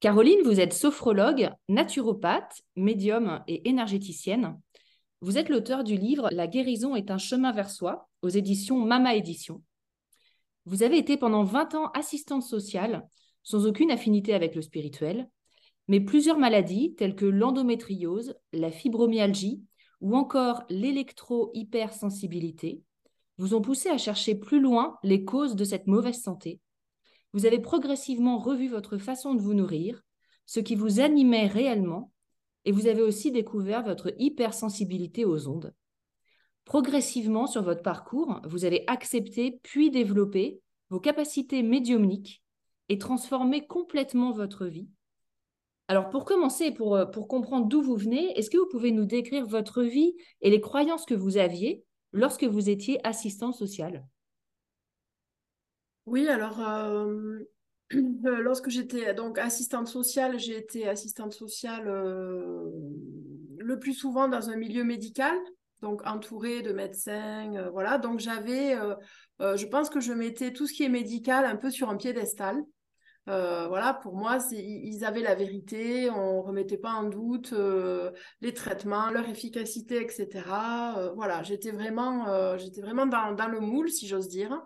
Caroline, vous êtes sophrologue, naturopathe, médium et énergéticienne. Vous êtes l'auteur du livre La guérison est un chemin vers soi aux éditions Mama Édition. Vous avez été pendant 20 ans assistante sociale, sans aucune affinité avec le spirituel, mais plusieurs maladies telles que l'endométriose, la fibromyalgie ou encore l'électro-hypersensibilité vous ont poussé à chercher plus loin les causes de cette mauvaise santé vous avez progressivement revu votre façon de vous nourrir, ce qui vous animait réellement, et vous avez aussi découvert votre hypersensibilité aux ondes. Progressivement sur votre parcours, vous avez accepté puis développé vos capacités médiumniques et transformé complètement votre vie. Alors pour commencer, pour, pour comprendre d'où vous venez, est-ce que vous pouvez nous décrire votre vie et les croyances que vous aviez lorsque vous étiez assistant social? Oui, alors euh, euh, lorsque j'étais donc assistante sociale, j'ai été assistante sociale euh, le plus souvent dans un milieu médical, donc entourée de médecins, voilà. Donc j'avais, je pense que je mettais tout ce qui est médical un peu sur un piédestal. voilà, pour moi, ils avaient la vérité, on ne remettait pas en doute les traitements, leur efficacité, etc. voilà, j'étais vraiment, vraiment dans, le moule, si j'ose dire.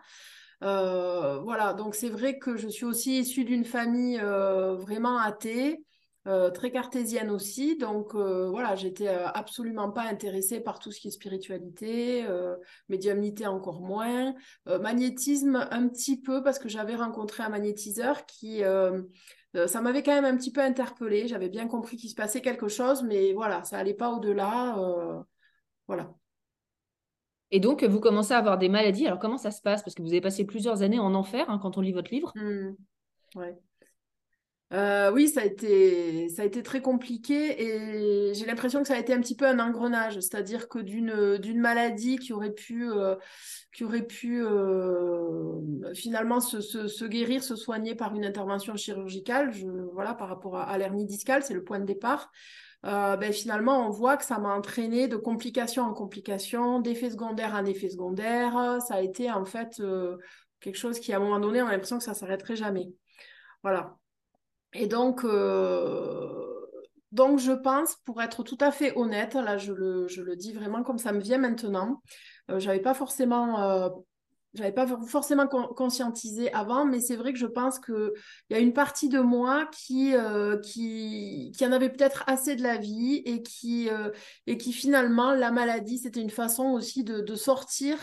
Euh, voilà, donc c'est vrai que je suis aussi issue d'une famille euh, vraiment athée. Euh, très cartésienne aussi. Donc voilà, j'étais absolument pas intéressée par tout ce qui est spiritualité, médiumnité encore moins, magnétisme un petit peu parce que j'avais rencontré un magnétiseur qui ça m'avait quand même un petit peu interpellée. J'avais bien compris qu'il se passait quelque chose, mais voilà, ça allait pas au-delà. voilà. Et donc, vous commencez à avoir des maladies. Alors, comment ça se passe? Parce que vous avez passé plusieurs années en enfer hein, quand on lit votre livre. Mmh. Euh, oui, ça a, été, ça a été très compliqué et j'ai l'impression que ça a été un petit peu un engrenage, c'est-à-dire que d'une, maladie qui aurait pu, euh, qui aurait pu euh, finalement se, se, guérir, se soigner par une intervention chirurgicale, voilà, par rapport à, à l'hernie discale, c'est le point de départ. Euh, ben, finalement, on voit que ça m'a entraîné de complication en complication, d'effet secondaire en effet secondaire. Ça a été en fait euh, quelque chose qui, à un moment donné, on a l'impression que ça s'arrêterait jamais. Voilà. Et donc, euh, donc, je pense, pour être tout à fait honnête, là, je le, je le dis vraiment comme ça me vient maintenant. je n'avais pas forcément j'avais pas forcément conscientisé avant, mais c'est vrai que je pense qu'il y a une partie de moi qui, euh, qui, qui, en avait peut-être assez de la vie et qui, euh, et qui finalement, la maladie, c'était une façon aussi de, sortir.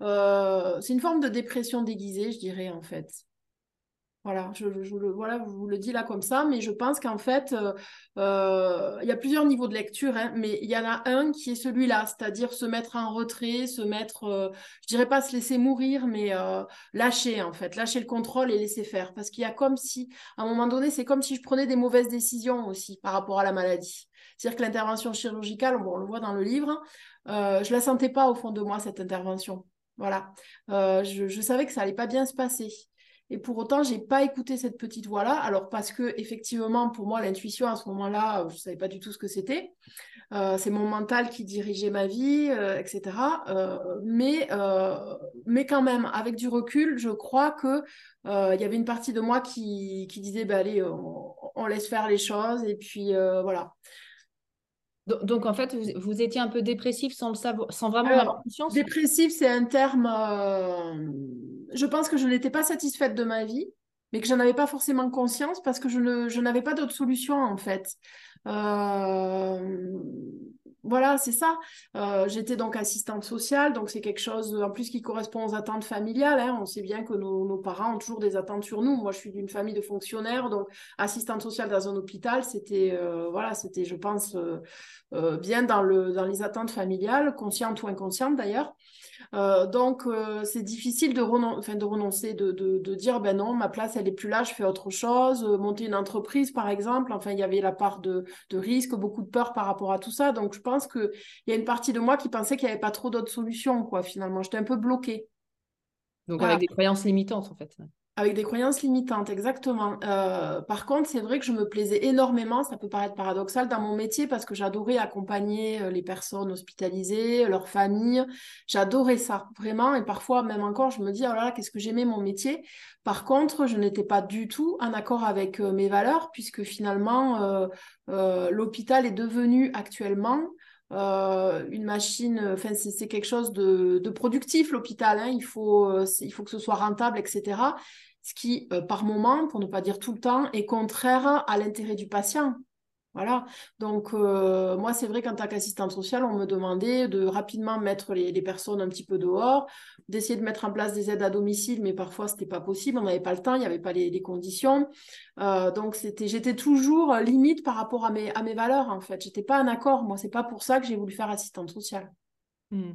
Euh, c'est une forme de dépression déguisée, je dirais, en fait. Voilà, je, vous le dis là comme ça, mais je pense qu'en fait, euh, euh, il y a plusieurs niveaux de lecture, hein, mais il y en a un qui est celui-là, c'est-à-dire se mettre en retrait, se mettre, euh, je dirais pas se laisser mourir, mais lâcher en fait, lâcher le contrôle et laisser faire. Parce qu'il y a comme si, à un moment donné, c'est comme si je prenais des mauvaises décisions aussi par rapport à la maladie. C'est-à-dire que l'intervention chirurgicale, on le voit dans le livre, je la sentais pas au fond de moi, cette intervention. Voilà. Je, savais que ça allait pas bien se passer. Et pour autant, j'ai pas écouté cette petite voix-là. Alors parce que effectivement, pour moi, l'intuition à ce moment-là, je savais pas du tout ce que c'était. Euh, c'est mon mental qui dirigeait ma vie, euh, etc. Euh, mais mais quand même, avec du recul, je crois que il y avait une partie de moi qui, disait, bah, allez, on, laisse faire les choses et puis voilà. Donc, en fait, vous, étiez un peu dépressif sans le savoir, sans vraiment avoir conscience? Dépressif, c'est un terme. Je pense que je n'étais pas satisfaite de ma vie, mais que je n'en avais pas forcément conscience parce que je, ne, je n'avais pas d'autre solution en fait. Euh, voilà, c'est ça. Euh, j'étais donc assistante sociale, donc c'est quelque chose en plus qui correspond aux attentes familiales. Hein. On sait bien que nos, parents ont toujours des attentes sur nous. Moi, je suis d'une famille de fonctionnaires, donc assistante sociale dans un hôpital, c'était, euh, voilà, c'était, je pense, bien dans, le, dans les attentes familiales, conscientes ou inconscientes d'ailleurs. Euh, donc, euh, c'est difficile de, de renoncer, de, de, dire, ben non, ma place, elle est plus là, je fais autre chose. Euh, monter une entreprise, par exemple, enfin, il y avait la part de, risque, beaucoup de peur par rapport à tout ça. Donc, je pense qu'il y a une partie de moi qui pensait qu'il n'y avait pas trop d'autres solutions, quoi, finalement. J'étais un peu bloquée. Donc, avec des croyances limitantes, en fait. Avec des croyances limitantes, exactement. Euh, par contre, c'est vrai que je me plaisais énormément, ça peut paraître paradoxal, dans mon métier parce que j'adorais accompagner euh, les personnes hospitalisées, leurs familles. J'adorais ça, vraiment. Et parfois, même encore, je me dis, oh là là, qu'est-ce que j'aimais mon métier? Par contre, je n'étais pas du tout en accord avec euh, mes valeurs puisque finalement, l'hôpital est devenu actuellement une machine, enfin c'est quelque chose de, productif l'hôpital, hein. il, faut, il faut que ce soit rentable, etc ce qui, euh, par moment, pour ne pas dire tout le temps, est contraire à l'intérêt du patient. Voilà. Donc, euh, moi, c'est vrai qu'en tant qu'assistante sociale, on me demandait de rapidement mettre les, personnes un petit peu dehors, d'essayer de mettre en place des aides à domicile, mais parfois, ce n'était pas possible. On n'avait pas le temps, il n'y avait pas les, conditions. Euh, donc, j'étais toujours limite par rapport à mes, valeurs, en fait. Je n'étais pas en accord. Moi, c'est pas pour ça que j'ai voulu faire assistante sociale. Mmh.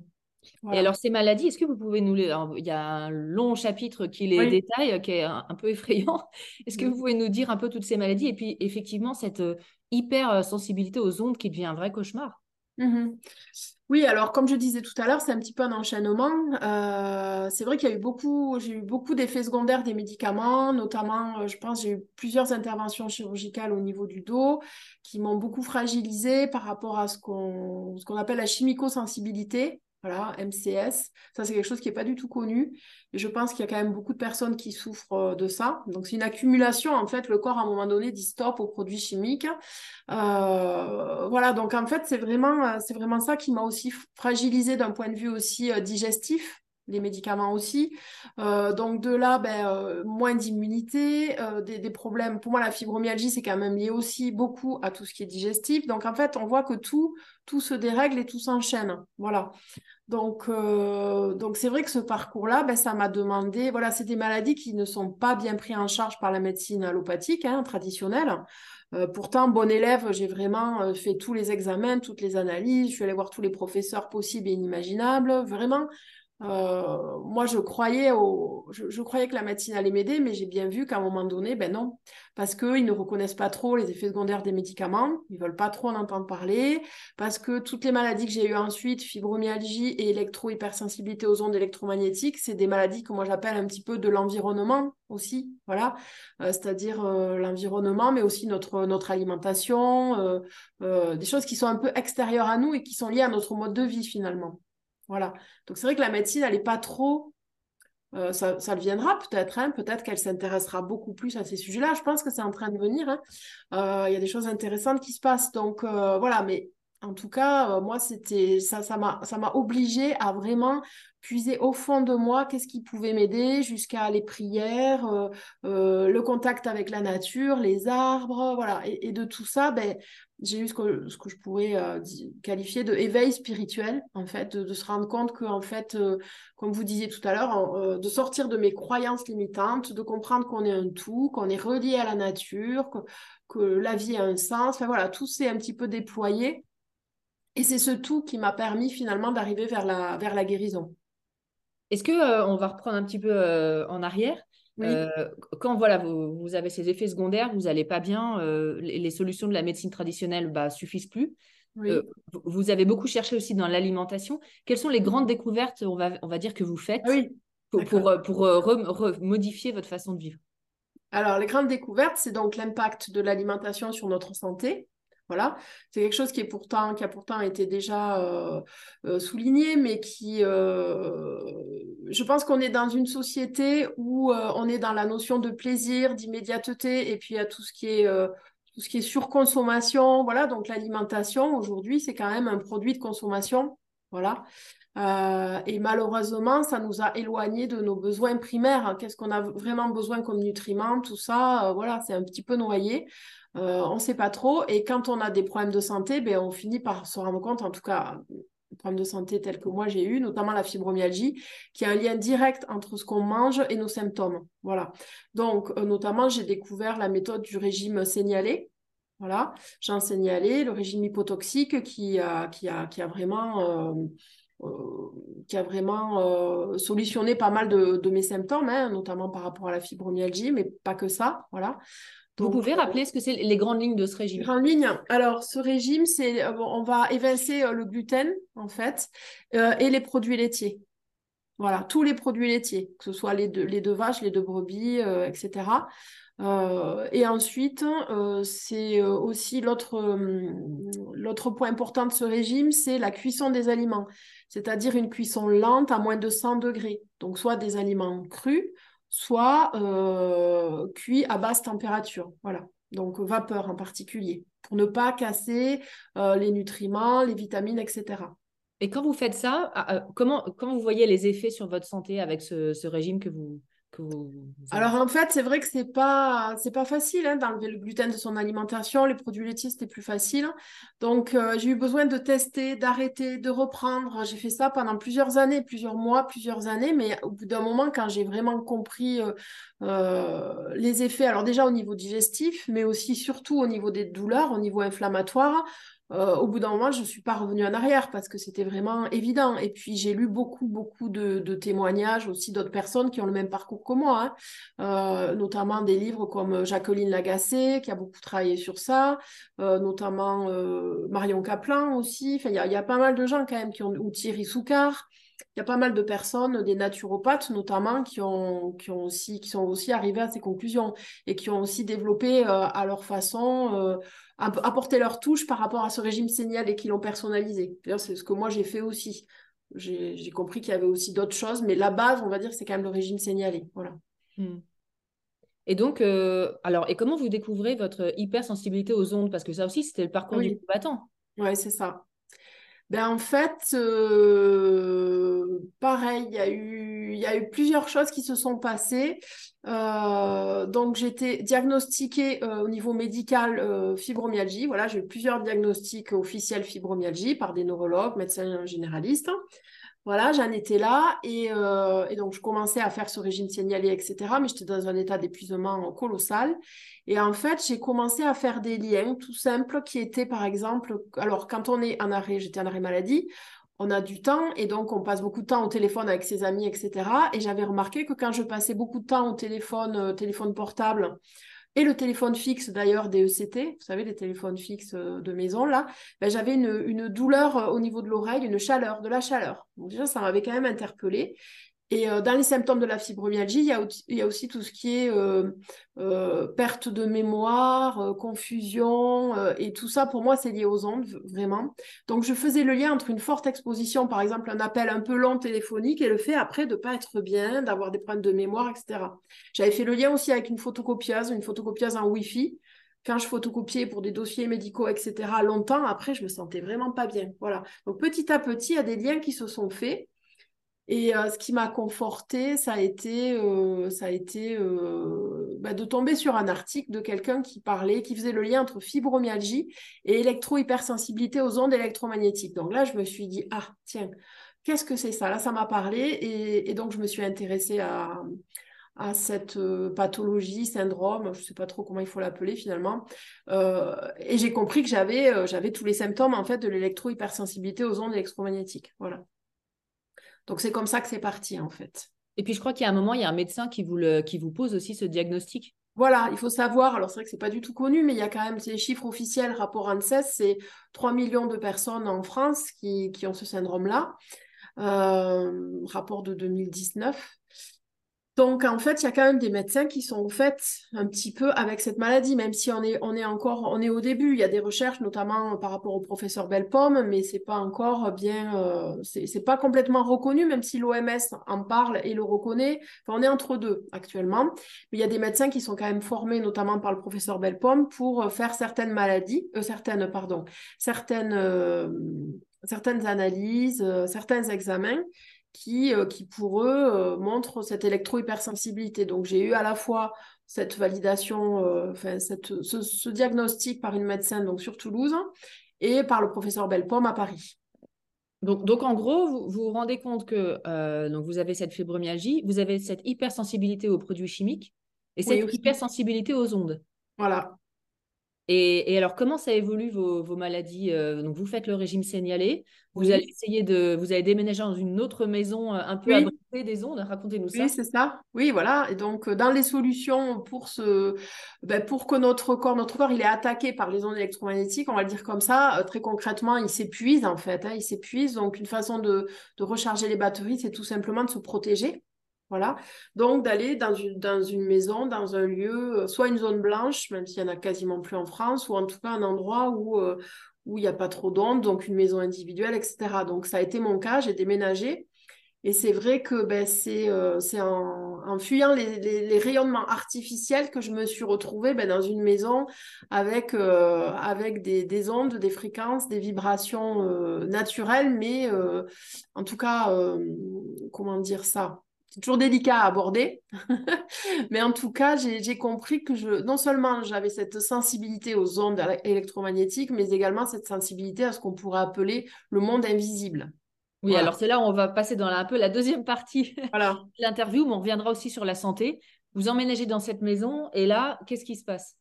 Et alors, ces maladies, est-ce que vous pouvez nous les. il y a un long chapitre qui les détaille, qui est un, peu effrayant. Est-ce que vous pouvez nous dire un peu toutes ces maladies et puis, effectivement, cette euh, hyper euh, sensibilité aux ondes qui devient un vrai cauchemar? Mmh Oui, alors comme je disais tout à l'heure, c'est un petit peu un enchaînement. Euh, c'est vrai qu'il y a eu beaucoup, j'ai eu beaucoup d'effets secondaires des médicaments, notamment, je pense, j'ai eu plusieurs interventions chirurgicales au niveau du dos qui m'ont beaucoup fragilisé par rapport à ce qu'on, ce qu'on appelle la chimico-sensibilité. Voilà, MCS. Ça, c'est quelque chose qui n'est pas du tout connu. Et je pense qu'il y a quand même beaucoup de personnes qui souffrent euh, de ça. Donc, c'est une accumulation. En fait, le corps, à un moment donné, dit stop aux produits chimiques. Euh, voilà, donc en fait, c'est vraiment, euh, c'est vraiment ça qui m'a aussi fragilisé d'un point de vue aussi digestif les médicaments aussi. donc de là, ben, moins d'immunité, des, des, problèmes. Pour moi, la fibromyalgie, c'est quand même lié aussi beaucoup à tout ce qui est digestif. Donc en fait, on voit que tout, tout se dérègle et tout s'enchaîne. Voilà. Donc, euh, donc c'est vrai que ce parcours-là, ben, ça m'a demandé, voilà, c'est des maladies qui ne sont pas bien prises en charge par la médecine allopathique hein, traditionnelle. Euh, pourtant, bon élève, j'ai vraiment euh, fait tous les examens, toutes les analyses, je suis allée voir tous les professeurs possibles et inimaginables. Vraiment, euh, moi, je croyais, que la médecine allait m'aider, mais j'ai bien vu qu'à un moment donné, ben non, parce qu'ils ne reconnaissent pas trop les effets secondaires des médicaments, ils veulent pas trop en entendre parler, parce que toutes les maladies que j'ai eues ensuite, fibromyalgie et électro-hypersensibilité aux ondes électromagnétiques, c'est des maladies que moi j'appelle un petit peu de l'environnement aussi, voilà, euh, c'est-à-dire euh, l'environnement, mais aussi notre, notre alimentation, des choses qui sont un peu extérieures à nous et qui sont liées à notre mode de vie finalement. Voilà. Donc c'est vrai que la médecine, elle n'est pas trop. Euh, ça, viendra peut-être, hein. peut-être qu'elle s'intéressera beaucoup plus à ces sujets-là. Je pense que c'est en train de venir. Hein. Euh, il y a des choses intéressantes qui se passent. Donc euh, voilà, mais en tout cas, moi, c'était ça, ça m'a, ça m'a obligé à vraiment puiser au fond de moi qu'est-ce qui pouvait m'aider, jusqu'à les prières, le contact avec la nature, les arbres, voilà. Et, et de tout ça, ben, j'ai eu ce que, je pourrais euh, qualifier de éveil spirituel, en fait, de, se rendre compte que, en fait, euh, comme vous disiez tout à l'heure, euh, de sortir de mes croyances limitantes, de comprendre qu'on est un tout, qu'on est relié à la nature, que, que, la vie a un sens. Enfin voilà, tout s'est un petit peu déployé. Et c'est ce tout qui m'a permis finalement d'arriver vers la, vers la guérison. Est-ce que on va reprendre un petit peu en arrière euh, quand voilà, vous, avez ces effets secondaires, vous n'allez pas bien, euh, les, solutions de la médecine traditionnelle bah, suffisent plus. Euh, vous avez beaucoup cherché aussi dans l'alimentation. Quelles sont les grandes découvertes, on va, on va dire, que vous faites pour, pour, modifier votre façon de vivre? Alors, les grandes découvertes, c'est donc l'impact de l'alimentation sur notre santé. Voilà, c'est quelque chose qui, a pourtant été déjà euh, euh, souligné, mais qui, euh, je pense qu'on est dans une société où on est dans la notion de plaisir, d'immédiateté, et puis il y a tout ce qui est tout ce qui est surconsommation. Voilà, donc l'alimentation aujourd'hui, c'est quand même un produit de consommation. Voilà. Et malheureusement, ça nous a éloignés de nos besoins primaires. Qu'est-ce qu'on a vraiment besoin comme nutriments, tout ça, voilà, c'est un petit peu noyé. Euh, on ne sait pas trop. Et quand on a des problèmes de santé, ben, on finit par se rendre compte, en tout cas, problèmes de santé tels que moi j'ai eu, notamment la fibromyalgie, qui a un lien direct entre ce qu'on mange et nos symptômes. Voilà. Donc, euh, notamment, j'ai découvert la méthode du régime signalé. Voilà, j'ai signalé le régime hypotoxique qui a, qui a, qui a vraiment, euh, qui a vraiment solutionné pas mal de, mes symptômes, hein, notamment par rapport à la fibromyalgie, mais pas que ça. Voilà. Vous pouvez euh, rappeler ce que c'est les grandes lignes de ce régime? Grandes lignes. Alors, ce régime, c'est euh, on va évincer euh, le gluten, en fait, et les produits laitiers. Voilà, tous les produits laitiers, que ce soit les deux, les deux vaches, les deux brebis, etc. et ensuite, c'est aussi l'autre, point important de ce régime, c'est la cuisson des aliments, c'est-à-dire une cuisson lente à moins de 100 degrés. Donc, soit des aliments crus, soit euh, cuit à basse température. Voilà, donc vapeur en particulier, pour ne pas casser euh, les nutriments, les vitamines, etc. Et quand vous faites ça, ah, euh, comment, comment vous voyez les effets sur votre santé avec ce régime que vous, alors en fait, c'est vrai que c'est pas c'est pas facile hein, d'enlever le gluten de son alimentation. Les produits laitiers c'était plus facile. Donc euh, j'ai eu besoin de tester, d'arrêter, de reprendre. J'ai fait ça pendant plusieurs années, plusieurs mois, plusieurs années. Mais au bout d'un moment, quand j'ai vraiment compris euh, euh, les effets, alors déjà au niveau digestif, mais aussi surtout au niveau des douleurs, au niveau inflammatoire, euh, au bout d'un moment, je ne suis pas revenue en arrière parce que c'était vraiment évident. Et puis, j'ai lu beaucoup, beaucoup de, témoignages aussi d'autres personnes qui ont le même parcours que moi, hein. euh, notamment des livres comme Jacqueline Lagacé, qui a beaucoup travaillé sur ça, euh, notamment Marion Kaplan aussi. Enfin, il y, a pas mal de gens quand même qui ont, ou Thierry Soukar. Il y a pas mal de personnes, des naturopathes notamment, qui, ont, qui, ont aussi, qui sont aussi arrivés à ces conclusions et qui ont aussi développé à leur façon apporter leur touche par rapport à ce régime signal et qui l'ont personnalisé. C'est ce que moi j'ai fait aussi. J'ai compris qu'il y avait aussi d'autres choses, mais la base, on va dire, c'est quand même le régime signalé. Voilà. Hmm. Et donc, euh, alors, et comment vous découvrez votre hypersensibilité aux ondes? Parce que ça aussi, c'était le parcours du combattant. Oui, c'est ça. Ben, en fait, euh, pareil, il y, a eu, y a eu plusieurs choses qui se sont passées. Euh, donc, j'étais diagnostiquée euh, au niveau médical fibromyalgie. Voilà, j'ai eu plusieurs diagnostics officiels fibromyalgie par des neurologues, médecins généralistes. Voilà, j'en étais là et, et, donc je commençais à faire ce régime signalé, etc. Mais j'étais dans un état d'épuisement colossal. Et en fait, j'ai commencé à faire des liens tout simples qui étaient, par exemple, alors quand on est en arrêt, j'étais en arrêt maladie, on a du temps et donc on passe beaucoup de temps au téléphone avec ses amis, etc. Et j'avais remarqué que quand je passais beaucoup de temps au téléphone, euh, téléphone portable, et le téléphone fixe d'ailleurs des ECT, vous savez, les téléphones fixes euh, de maison, là, ben, j'avais une, douleur euh, au niveau de l'oreille, une chaleur, de la chaleur. Donc déjà, ça m'avait quand même interpellée. Et euh, dans les symptômes de la fibromyalgie, il y a, aussi tout ce qui est euh, euh, perte de mémoire, confusion, et tout ça, pour moi, c'est lié aux ondes, vraiment. Donc, je faisais le lien entre une forte exposition, par exemple, un appel un peu long téléphonique, et le fait après de ne pas être bien, d'avoir des problèmes de mémoire, etc. J'avais fait le lien aussi avec une photocopieuse, une photocopieuse en Wi-Fi. Quand je photocopiais pour des dossiers médicaux, etc., longtemps, après, je me sentais vraiment pas bien. Voilà. Donc, petit à petit, il y a des liens qui se sont faits. Et euh, ce qui m'a conforté, ça a été, euh, ça a été euh, bah, de tomber sur un article de quelqu'un qui parlait, qui faisait le lien entre fibromyalgie et électro-hypersensibilité aux ondes électromagnétiques. Donc là, je me suis dit, ah, tiens, qu'est-ce que c'est ça? Là, ça m'a parlé et, donc je me suis intéressée à, cette pathologie, syndrome, je ne sais pas trop comment il faut l'appeler finalement. et j'ai compris que j'avais j'avais tous les symptômes en fait de l'électro-hypersensibilité aux ondes électromagnétiques. Voilà. Donc c'est comme ça que c'est parti en fait. Et puis je crois qu'il y a un moment, il y a un médecin qui vous, le, qui vous pose aussi ce diagnostic. Voilà, il faut savoir, alors c'est vrai que c'est pas du tout connu, mais il y a quand même ces chiffres officiels, rapport ANSES, c'est 3 millions de personnes en France qui, qui ont ce syndrome-là, euh, rapport de 2019. Donc, en fait, il y a quand même des médecins qui sont faits un petit peu avec cette maladie, même si on est, on est encore, on est au début. Il y a des recherches, notamment par rapport au professeur Belpomme, mais c'est pas encore bien, euh, c'est pas complètement reconnu, même si l'OMS en parle et le reconnaît. on est entre deux actuellement. Mais il y a des médecins qui sont quand même formés, notamment par le professeur Belpomme, pour faire certaines maladies, euh, certaines, pardon, certaines, euh, certaines analyses, certains examens qui, euh, qui pour eux, euh, montrent cette électro-hypersensibilité. Donc, j'ai eu à la fois cette validation, euh, enfin, cette, ce, diagnostic par une médecin donc, sur Toulouse et par le professeur Belpomme à Paris. Donc, donc en gros, vous, vous rendez compte que donc vous avez cette fibromyalgie, vous avez cette hypersensibilité aux produits chimiques et cette hypersensibilité aux ondes. Voilà. Et, alors, comment ça évolue vos, maladies euh, Donc, vous faites le régime signalé. Vous allez essayer de, vous allez déménager dans une autre maison euh, un peu abritée des ondes. Racontez-nous ça. Oui, c'est ça. Oui, voilà. Et donc, euh, dans les solutions pour ce, ben, pour que notre corps, notre corps, il est attaqué par les ondes électromagnétiques, on va le dire comme ça. très concrètement, il s'épuise en fait. Hein, il s'épuise. Donc, une façon de, de recharger les batteries, c'est tout simplement de se protéger. Voilà. Donc, d'aller dans une, maison, dans un lieu, euh, soit une zone blanche, même s'il n'y en a quasiment plus en France, ou en tout cas un endroit où euh, où il n'y a pas trop d'ondes, donc une maison individuelle, etc. Donc, ça a été mon cas, j'ai déménagé. Et c'est vrai que ben, c'est euh, en, fuyant les, rayonnements artificiels que je me suis retrouvée ben, dans une maison avec, avec des, ondes, des fréquences, des vibrations naturelles, mais en tout cas, comment dire ça? C'est toujours délicat à aborder. Mais en tout cas, j'ai compris que je, non seulement j'avais cette sensibilité aux ondes électromagnétiques, mais également cette sensibilité à ce qu'on pourrait appeler le monde invisible. Oui, alors c'est là où on va passer dans un peu la deuxième partie voilà. de l'interview, mais on reviendra aussi sur la santé. Vous emménagez dans cette maison et là, qu'est-ce qui se passe?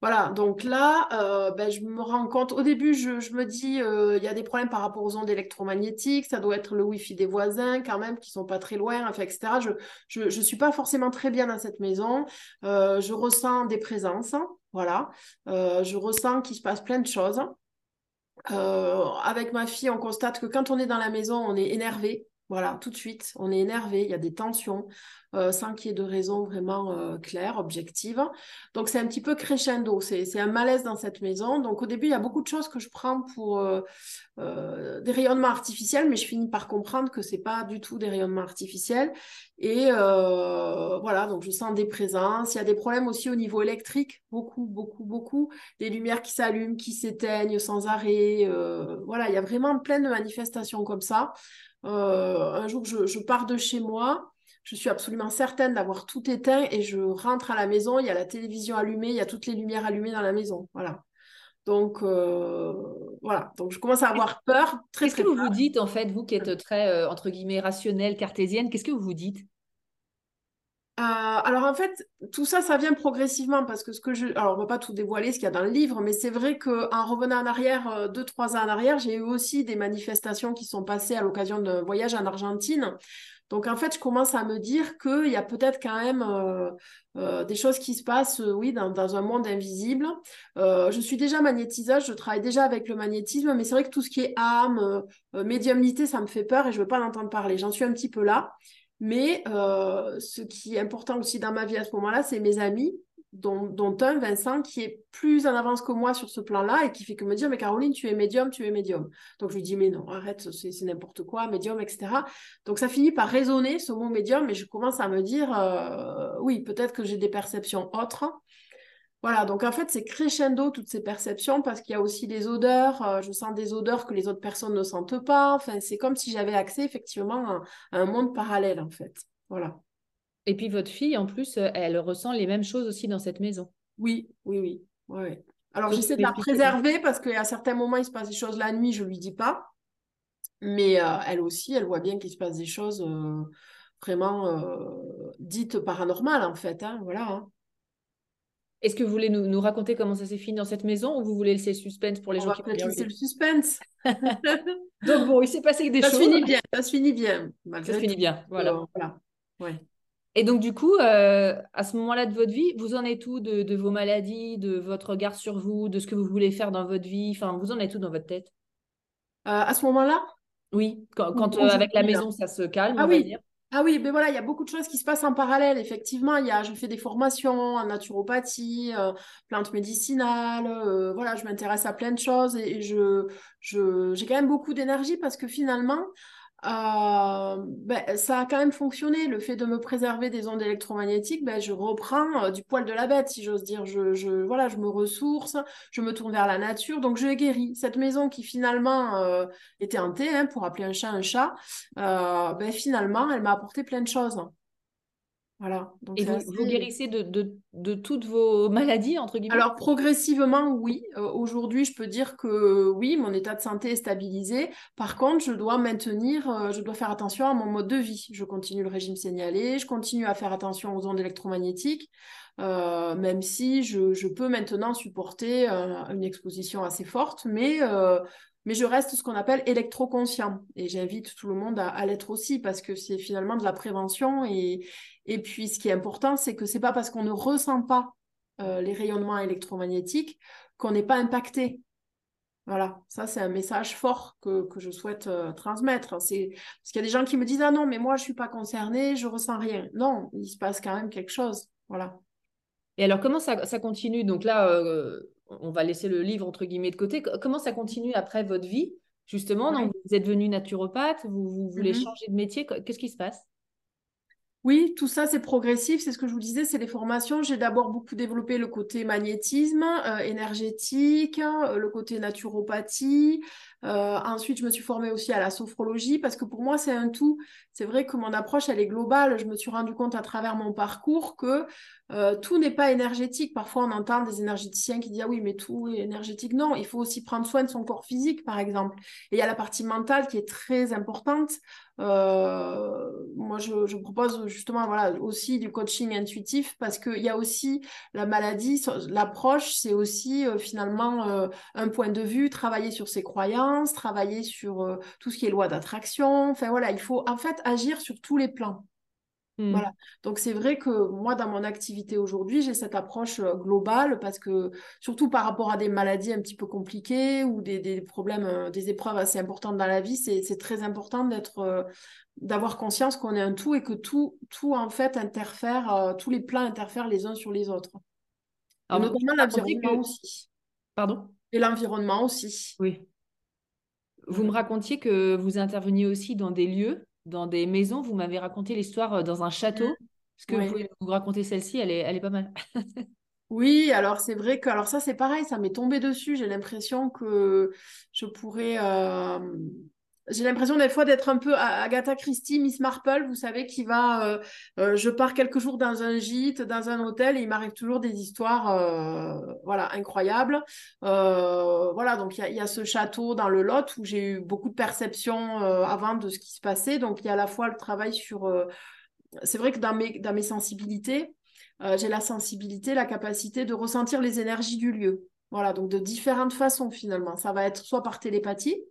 Voilà, donc là, euh, ben, je me rends compte, au début, je, me dis, euh, il y a des problèmes par rapport aux ondes électromagnétiques, ça doit être le Wi-Fi des voisins quand même, qui sont pas très loin, enfin, etc. Je ne suis pas forcément très bien dans cette maison, euh, je ressens des présences, voilà, je ressens qu'il se passe plein de choses. avec ma fille, on constate que quand on est dans la maison, on est énervé, voilà, tout de suite, on est énervé, il y a des tensions, euh, sans qu'il y ait de raison vraiment euh, claire, objective. Donc c'est un petit peu crescendo, c'est un malaise dans cette maison. Donc au début, il y a beaucoup de choses que je prends pour euh, des rayonnements artificiels, mais je finis par comprendre que c'est pas du tout des rayonnements artificiels. Et voilà, donc je sens des présences. Il y a des problèmes aussi au niveau électrique, beaucoup, beaucoup, beaucoup. Des lumières qui s'allument, qui s'éteignent sans arrêt. voilà, il y a vraiment plein de manifestations comme ça. Un jour, je, je pars de chez moi je suis absolument certaine d'avoir tout éteint et je rentre à la maison, il y a la télévision allumée, il y a toutes les lumières allumées dans la maison. Voilà. Donc, euh, voilà. Donc, je commence à avoir peur. Qu'est-ce que vous vous dites, en fait, vous qui êtes très, euh, entre guillemets, rationnelle, cartésienne, qu'est-ce que vous vous dites? Euh, alors en fait, tout ça, ça vient progressivement parce que ce que je, alors on va pas tout dévoiler ce qu'il y a dans le livre, mais c'est vrai que en revenant en arrière, deux trois ans en arrière, j'ai eu aussi des manifestations qui sont passées à l'occasion d'un voyage en Argentine donc en fait, je commence à me dire qu'il y a peut-être quand même euh, euh, des choses qui se passent, euh, oui, dans, un monde invisible. je suis déjà magnétiseuse, je travaille déjà avec le magnétisme, mais c'est vrai que tout ce qui est âme, médiumnité, ça me fait peur et je ne veux pas l'entendre parler. J'en suis un petit peu là. Mais ce qui est important aussi dans ma vie à ce moment-là, c'est mes amis dont, un, Vincent, qui est plus en avance que moi sur ce plan-là et qui fait que me dire, mais Caroline, tu es médium, tu es médium. Donc je lui dis, mais non, arrête, c'est n'importe quoi, médium, etc. Donc ça finit par résonner ce mot médium et je commence à me dire, euh, oui, peut-être que j'ai des perceptions autres. Voilà, donc en fait, c'est crescendo toutes ces perceptions parce qu'il y a aussi des odeurs. Euh, je sens des odeurs que les autres personnes ne sentent pas. Enfin, c'est comme si j'avais accès effectivement à, à un monde parallèle, en fait. Voilà. Et puis votre fille, en plus, euh, elle ressent les mêmes choses aussi dans cette maison. Oui, oui, oui. Ouais. Alors j'essaie de la préserver parce qu'à certains moments, il se passe des choses la nuit, je ne lui dis pas. Mais euh, elle aussi, elle voit bien qu'il se passe des choses euh, vraiment dites paranormales, en fait. Hein, voilà. Hein. Est-ce que vous voulez nous, raconter comment ça s'est fini dans cette maison ou vous voulez laisser le suspense pour les gens qui vont laisser le suspense. Donc bon, il s'est passé des choses. Ça se finit bien, ça se finit bien. Ça se finit bien, voilà. voilà. Ouais. Et donc, du coup, euh, à ce moment-là de votre vie, vous en êtes où de, vos maladies, de votre regard sur vous, de ce que vous voulez faire dans votre vie? Enfin, vous en êtes où dans votre tête? Euh, À ce moment-là? Oui, quand, euh, avec la maison, ça se calme, ah, on oui. dire. Ah oui, mais voilà, il y a beaucoup de choses qui se passent en parallèle. Effectivement, il y a, je fais des formations en naturopathie, euh, plantes médicinales. euh, voilà, je m'intéresse à plein de choses et, je, j'ai quand même beaucoup d'énergie parce que finalement, euh, ben, ça a quand même fonctionné. Le fait de me préserver des ondes électromagnétiques, ben, je reprends euh, du poil de la bête, si j'ose dire. Je, voilà, je me ressource, je me tourne vers la nature, donc je guéris. Cette maison qui finalement euh, était hantée, hein, pour appeler un chat un chat, ben, finalement, elle m'a apporté plein de choses. Voilà. Donc Et vous, assez- vous guérissez de, de, de toutes vos maladies, entre guillemets? Alors progressivement, oui. Euh, Aujourd'hui, je peux dire que oui, mon état de santé est stabilisé. Par contre, je dois maintenir, euh, je dois faire attention à mon mode de vie. Je continue le régime signalé, je continue à faire attention aux ondes électromagnétiques, euh, même si je, je peux maintenant supporter une exposition assez forte, mais mais je reste ce qu'on appelle électroconscient. Et j'invite tout le monde à, l'être aussi parce que c'est finalement de la prévention. Et, et puis, ce qui est important, c'est que c'est pas parce qu'on ne ressent pas euh, les rayonnements électromagnétiques qu'on n'est pas impacté. Voilà, ça c'est un message fort que, que je souhaite euh, transmettre. C'est parce qu'il y a des gens qui me disent ah non mais moi je suis pas concernée, je ressens rien. Non, il se passe quand même quelque chose. Voilà. Et alors, comment ça, ça continue? Donc là, euh, on va laisser le livre, entre guillemets, de côté. Co- Comment ça continue après votre vie Justement, Ouais. donc, vous êtes devenu naturopathe, vous, vous voulez Mhm. changer de métier. Qu'est-ce qui se passe? Oui, tout ça c'est progressif, c'est ce que je vous disais, c'est les formations. J'ai d'abord beaucoup développé le côté magnétisme, euh, énergétique, euh, le côté naturopathie. Euh, ensuite, je me suis formée aussi à la sophrologie parce que pour moi c'est un tout. C'est vrai que mon approche elle est globale. Je me suis rendu compte à travers mon parcours que euh, tout n'est pas énergétique. Parfois on entend des énergéticiens qui disent ah oui mais tout est énergétique. Non, il faut aussi prendre soin de son corps physique par exemple. Et il y a la partie mentale qui est très importante. Euh, moi, je, je propose justement voilà, aussi du coaching intuitif parce qu'il y a aussi la maladie, l'approche, c'est aussi euh, finalement euh, un point de vue, travailler sur ses croyances, travailler sur euh, tout ce qui est loi d'attraction. Enfin voilà, il faut en fait agir sur tous les plans. Hmm. Voilà. Donc c'est vrai que moi, dans mon activité aujourd'hui, j'ai cette approche globale parce que surtout par rapport à des maladies un petit peu compliquées ou des, des problèmes, des épreuves assez importantes dans la vie, c'est très important d'être, euh, d'avoir conscience qu'on est un tout et que tout, tout en fait interfère, euh, tous les plans interfèrent les uns sur les autres. Alors, notamment l'environnement que- aussi. Pardon? Et l'environnement aussi. Oui. Vous me racontiez que vous interveniez aussi dans des lieux, dans des maisons. Vous m'avez raconté l'histoire euh, dans un château. Est-ce que Ouais. vous pouvez nous raconter celle-ci? Elle est, elle est pas mal. Oui, alors c'est vrai que alors ça c'est pareil, ça m'est tombé dessus. J'ai l'impression que je pourrais. euh, J'ai l'impression des fois d'être un peu Agatha Christie, Miss Marple, vous savez, qui va. euh, euh, je pars quelques jours dans un gîte, dans un hôtel, et il m'arrive toujours des histoires, euh, voilà, incroyables. Voilà, donc il y a, ce château dans le Lot où j'ai eu beaucoup de perceptions avant de ce qui se passait. Donc il y a à la fois le travail sur. C'est vrai que dans mes, sensibilités. J'ai la sensibilité, la capacité de ressentir les énergies du lieu. Voilà, donc de différentes façons finalement. Ça va être soit par télépathie,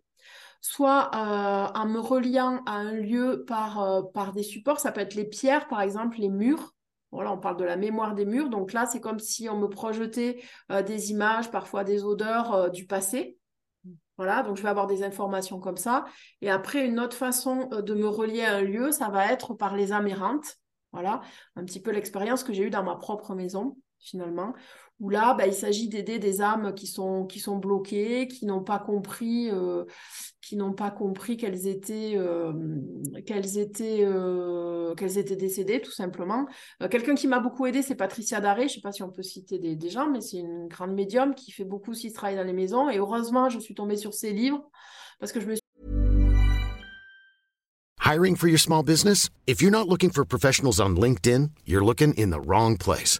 soit euh, en me reliant à un lieu par, euh, par des supports. Ça peut être les pierres, par exemple, les murs. Voilà, on parle de la mémoire des murs. Donc là, c'est comme si on me projetait euh, des images, parfois des odeurs euh, du passé. Voilà, donc je vais avoir des informations comme ça. Et après, une autre façon euh, de me relier à un lieu, ça va être par les âmes errantes. Voilà, un petit peu l'expérience que j'ai eue dans ma propre maison, finalement, où là, bah, il s'agit d'aider des âmes qui sont, qui sont bloquées, qui n'ont pas compris, euh, qui n'ont pas compris qu'elles étaient, euh, qu'elles étaient, euh, qu'elles étaient décédées, tout simplement. Quelqu'un qui m'a beaucoup aidé, c'est Patricia Daré. Je ne sais pas si on peut citer des, des gens, mais c'est une grande médium qui fait beaucoup aussi ce travail dans les maisons. Et heureusement, je suis tombée sur ses livres parce que je me suis Hiring for your small business? If you're not looking for professionals on LinkedIn, you're looking in the wrong place.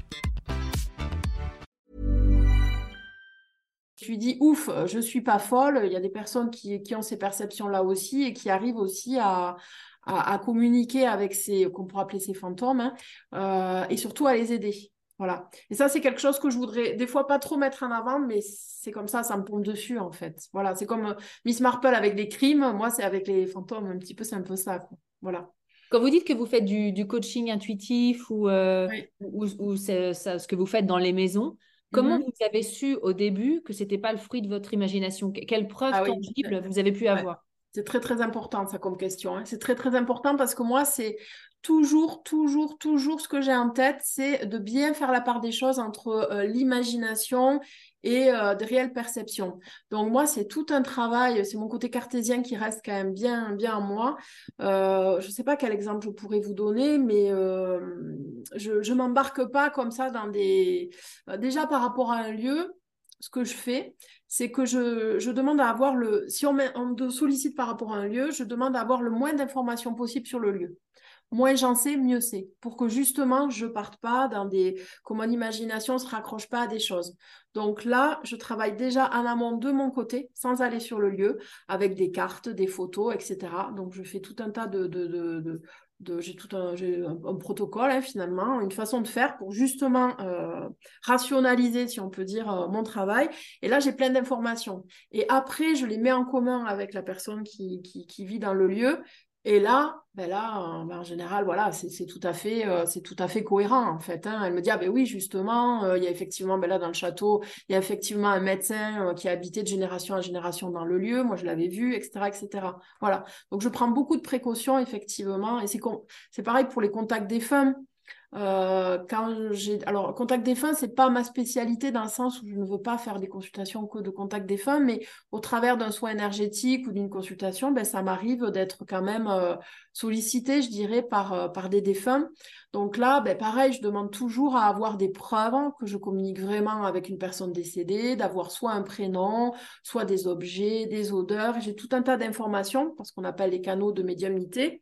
Tu dis ouf, je suis pas folle. Il y a des personnes qui, qui ont ces perceptions-là aussi et qui arrivent aussi à, à, à communiquer avec ces, qu'on pourrait appeler ces fantômes, hein, euh, et surtout à les aider. Voilà. Et ça, c'est quelque chose que je voudrais des fois pas trop mettre en avant, mais c'est comme ça, ça me tombe dessus en fait. Voilà, c'est comme euh, Miss Marple avec les crimes, moi c'est avec les fantômes un petit peu, c'est un peu ça. Quoi. Voilà. Quand vous dites que vous faites du, du coaching intuitif ou, euh, oui. ou, ou c'est ça, ce que vous faites dans les maisons, comment mm -hmm. vous avez su au début que c'était pas le fruit de votre imagination? Quelle preuve ah, tangible oui. vous avez pu avoir? C'est très très important ça comme question. Hein. C'est très très important parce que moi c'est toujours, toujours, toujours ce que j'ai en tête, c'est de bien faire la part des choses entre euh, l'imagination et euh, de réelles perceptions. Donc moi, c'est tout un travail, c'est mon côté cartésien qui reste quand même bien, bien en moi. Euh, je ne sais pas quel exemple je pourrais vous donner, mais euh, je ne m'embarque pas comme ça dans des... déjà par rapport à un lieu, ce que je fais, c'est que je, je, demande à avoir le... Si on, met, on me sollicite par rapport à un lieu, je demande à avoir le moins d'informations possible sur le lieu moins j'en sais, mieux c'est. Pour que justement, je parte pas dans des. que mon imagination ne se raccroche pas à des choses. Donc là, je travaille déjà en amont de mon côté, sans aller sur le lieu, avec des cartes, des photos, etc. Donc je fais tout un tas de. de, de, j'ai tout un, un, un protocole hein, finalement, une façon de faire pour justement euh, rationaliser, si on peut dire, euh, mon travail. Et là, j'ai plein d'informations. Et après, je les mets en commun avec la personne qui, qui vit dans le lieu et là, ben là, ben en général, voilà, c'est tout à fait, euh, c'est tout à fait cohérent en fait. Hein. Elle me dit ah ben oui, justement, euh, il y a effectivement, ben là dans le château, il y a effectivement un médecin euh, qui a habité de génération en génération dans le lieu. Moi, je l'avais vu, etc., etc. Voilà. Donc je prends beaucoup de précautions effectivement, et c'est c'est pareil pour les contacts des femmes. Euh, quand j'ai alors contact défunt c'est pas ma spécialité dans le sens où je ne veux pas faire des consultations de contact défunt mais au travers d'un soin énergétique ou d'une consultation ben ça m'arrive d'être quand même euh, sollicité je dirais par euh, par des défunts. Donc là ben pareil je demande toujours à avoir des preuves que je communique vraiment avec une personne décédée d'avoir soit un prénom soit des objets des odeurs. J'ai tout un tas d'informations parce qu'on appelle les canaux de médiumnité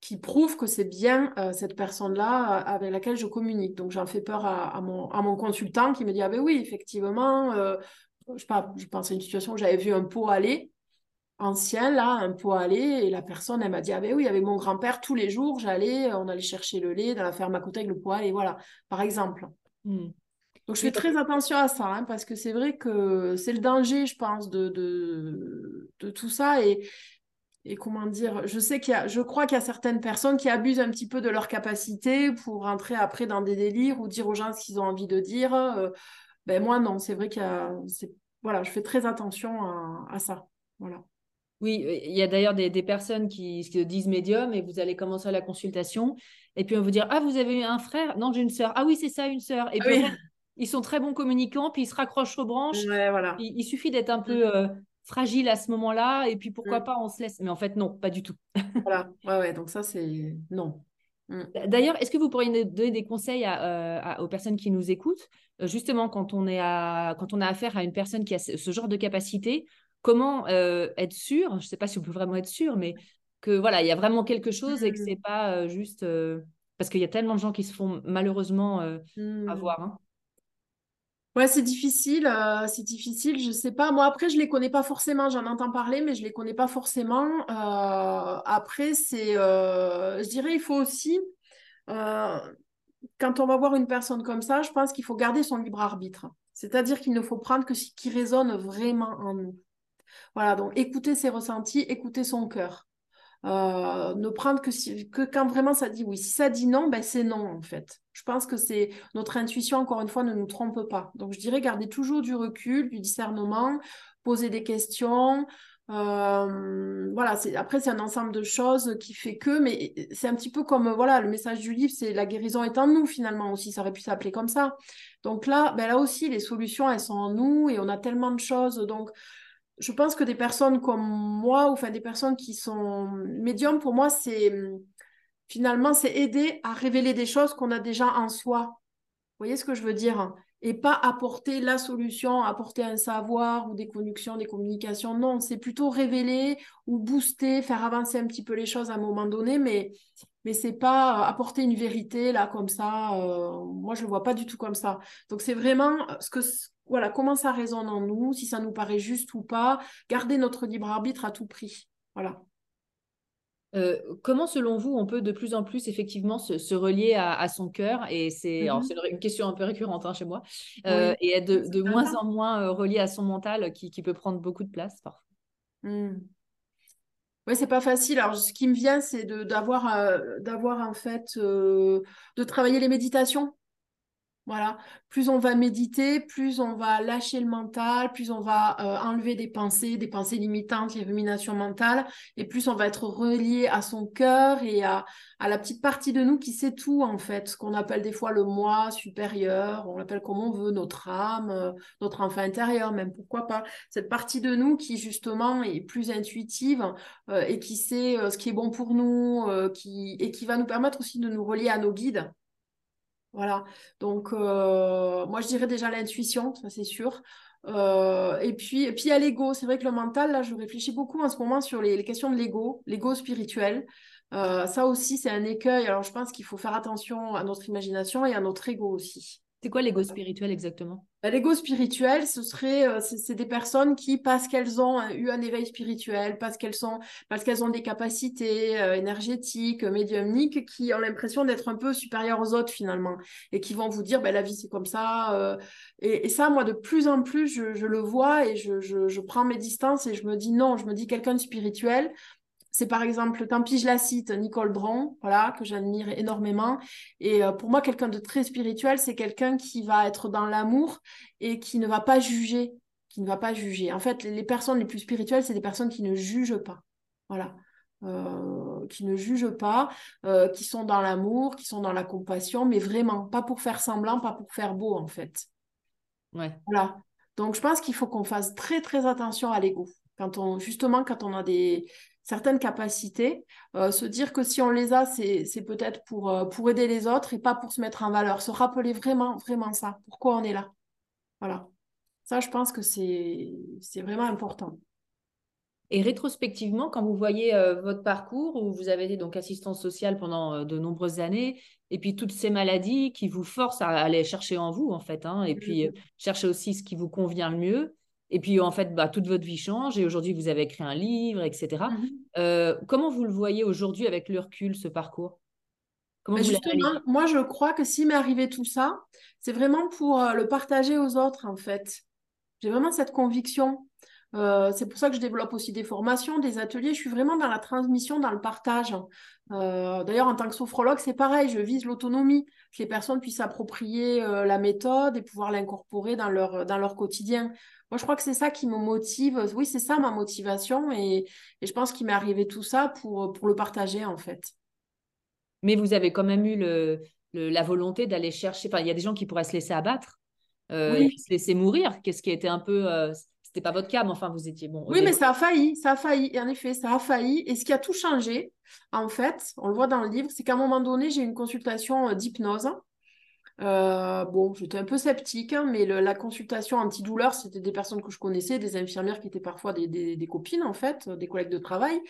qui prouve que c'est bien euh, cette personne-là euh, avec laquelle je communique. Donc j'en fais peur à, à, mon, à, mon, consultant qui me dit Ah ben oui, effectivement, euh, je, pas, je pense à une situation où j'avais vu un pot aller ancien, là, un pot aller, et la personne, elle m'a dit Ah ben oui, avec mon grand-père, tous les jours, j'allais, on allait chercher le lait dans la ferme à côté avec le pot aller, voilà, par exemple. Hmm. Donc je fais très attention à ça, hein, parce que c'est vrai que c'est le danger, je pense, de, de, de tout ça. Et, et comment dire, je sais qu'il y a, je crois qu'il y a certaines personnes qui abusent un petit peu de leur capacité pour rentrer après dans des délires ou dire aux gens ce qu'ils ont envie de dire. Euh, ben moi non, c'est vrai qu'il y a, voilà, je fais très attention à, à, ça, voilà. Oui, il y a d'ailleurs des, des, personnes qui se disent médium et vous allez commencer la consultation et puis on vous dire ah vous avez un frère? Non j'ai une sœur ah oui c'est ça une sœur et puis oui. ils sont très bons communicants puis ils se raccrochent aux branches. Ouais, voilà. il, il, suffit d'être un peu euh, fragile à ce moment-là, et puis pourquoi mmh. pas on se laisse. Mais en fait, non, pas du tout. voilà, ouais, ouais, donc ça, c'est non. Mmh. D'ailleurs, est-ce que vous pourriez donner des conseils à, euh, à, aux personnes qui nous écoutent, euh, justement quand on, est à, quand on a affaire à une personne qui a ce, genre de capacité, comment euh, être sûr, je ne sais pas si on peut vraiment être sûr, mais que voilà, il y a vraiment quelque chose et que c'est pas euh, juste parce qu'il y a tellement de gens qui se font malheureusement avoir. Hein. Ouais, c'est difficile, euh, c'est difficile, je sais pas. Moi, après, je les connais pas forcément, j'en entends parler, mais je les connais pas forcément. Euh, après, c'est, euh, je dirais, il faut aussi, quand on va voir une personne comme ça, je pense qu'il faut garder son libre arbitre. C'est-à-dire qu'il ne faut prendre que ce qui résonne vraiment en nous. Voilà, donc écouter ses ressentis, écouter son cœur. Ne prendre que, que quand vraiment ça dit oui. Si ça dit non, ben c'est non en fait. Je pense que c'est notre intuition, encore une fois, ne nous trompe pas. Donc je dirais garder toujours du recul, du discernement, poser des questions. Euh, voilà, après c'est un ensemble de choses qui fait que, mais c'est un petit peu comme voilà le message du livre, c'est la guérison est en nous finalement aussi, ça aurait pu s'appeler comme ça. Donc là, ben là aussi les solutions elles sont en nous et on a tellement de choses. Donc je pense que des personnes comme moi, ou enfin des personnes qui sont médiums, pour moi, c'est finalement, c'est aider à révéler des choses qu'on a déjà en soi. Vous voyez ce que je veux dire Et pas apporter la solution, apporter un savoir ou des connexions, des communications. Non, c'est plutôt révéler ou booster, faire avancer un petit peu les choses à un moment donné, mais mais c'est pas apporter une vérité là comme ça. Euh, moi, je le vois pas du tout comme ça. Donc c'est vraiment ce que voilà comment ça résonne en nous, si ça nous paraît juste ou pas. Garder notre libre arbitre à tout prix. Voilà. Euh, comment, selon vous, on peut de plus en plus effectivement se, relier à, son cœur Et c'est mm-hmm. une question un peu récurrente hein, chez moi. Euh, et être de, moins en moins relié à son mental qui, peut prendre beaucoup de place parfois. Mm. Oui, c'est pas facile. Alors, ce qui me vient, c'est d'avoir, euh, d'avoir en fait, euh, de travailler les méditations. Voilà, plus on va méditer, plus on va lâcher le mental, plus on va euh, enlever des pensées, des pensées limitantes, les ruminations mentales, et plus on va être relié à son cœur et à, la petite partie de nous qui sait tout en fait, ce qu'on appelle des fois le moi supérieur, on l'appelle comme on veut, notre âme, euh, notre enfant intérieur, même pourquoi pas, cette partie de nous qui justement est plus intuitive euh, et qui sait ce qui est bon pour nous, qui, et qui va nous permettre aussi de nous relier à nos guides. Voilà. Donc, euh, moi, je dirais déjà l'intuition, ça c'est sûr. Euh, et puis, et puis a l'ego. C'est vrai que le mental, là, je réfléchis beaucoup en ce moment sur les, questions de l'ego, l'ego spirituel. Euh, ça aussi, c'est un écueil. Alors, je pense qu'il faut faire attention à notre imagination et à notre ego aussi. C'est quoi l'ego spirituel exactement? Bah, L'ego spirituel, ce serait, euh, c'est des personnes qui, parce qu'elles ont eu un éveil spirituel, parce qu'elles sont, parce qu'elles ont des capacités euh, énergétiques, médiumniques, qui ont l'impression d'être un peu supérieures aux autres finalement, et qui vont vous dire, bah, la vie c'est comme ça. Euh. et, ça, moi, de plus en plus, je, le vois et je, je, prends mes distances et je me dis non, je me dis quelqu'un de spirituel, c'est par exemple, tant pis je la cite, Nicole Bron, voilà, que j'admire énormément. Et euh, pour moi, quelqu'un de très spirituel, c'est quelqu'un qui va être dans l'amour et qui ne va pas juger, qui ne va pas juger. En fait, les personnes les plus spirituelles, c'est des personnes qui ne jugent pas. Voilà. Euh, qui ne jugent pas, euh, qui sont dans l'amour, qui sont dans la compassion, mais vraiment, pas pour faire semblant, pas pour faire beau, en fait. Ouais. Voilà. Donc, je pense qu'il faut qu'on fasse très, très attention à l'ego. Quand on, justement, quand on a des, certaines capacités, euh, se dire que si on les a, c'est peut-être pour, euh, pour aider les autres et pas pour se mettre en valeur. Se rappeler vraiment, vraiment ça, pourquoi on est là. Voilà. Ça, je pense que c'est vraiment important. Et rétrospectivement, quand vous voyez euh, votre parcours, où vous avez été donc assistance sociale pendant de nombreuses années, et puis toutes ces maladies qui vous forcent à aller chercher en vous, en fait, hein, et puis mmh. chercher aussi ce qui vous convient le mieux, et puis, en fait, bah, toute votre vie change et aujourd'hui, vous avez écrit un livre, etc. euh, comment vous le voyez aujourd'hui avec le recul, ce parcours? Comment bah, Justement, moi, je crois que s'il m'est arrivé tout ça, c'est vraiment pour euh, le partager aux autres, en fait. J'ai vraiment cette conviction. Euh, c'est pour ça que je développe aussi des formations, des ateliers. Je suis vraiment dans la transmission, dans le partage. D'ailleurs, en tant que sophrologue, c'est pareil. Je vise l'autonomie, que les personnes puissent s'approprier la méthode et pouvoir l'incorporer dans leur, dans leur quotidien. Moi, je crois que c'est ça qui me motive. Oui, c'est ça ma motivation. Et, je pense qu'il m'est arrivé tout ça pour, pour le partager, en fait. Mais vous avez quand même eu le, la volonté d'aller chercher. Enfin, il y a des gens qui pourraient se laisser abattre, euh, se laisser mourir. Qu'est-ce qui était un peu. C'était pas votre cas, mais enfin, vous étiez bon. Oui, mais ça a failli. Ça a failli. Et en effet, ça a failli. Et ce qui a tout changé, en fait, on le voit dans le livre, c'est qu'à un moment donné, j'ai eu une consultation euh, d'hypnose euh, bon, j'étais un peu sceptique, hein, mais la consultation antidouleur, c'était des personnes que je connaissais, des infirmières qui étaient parfois des, copines, en fait, des collègues de travail,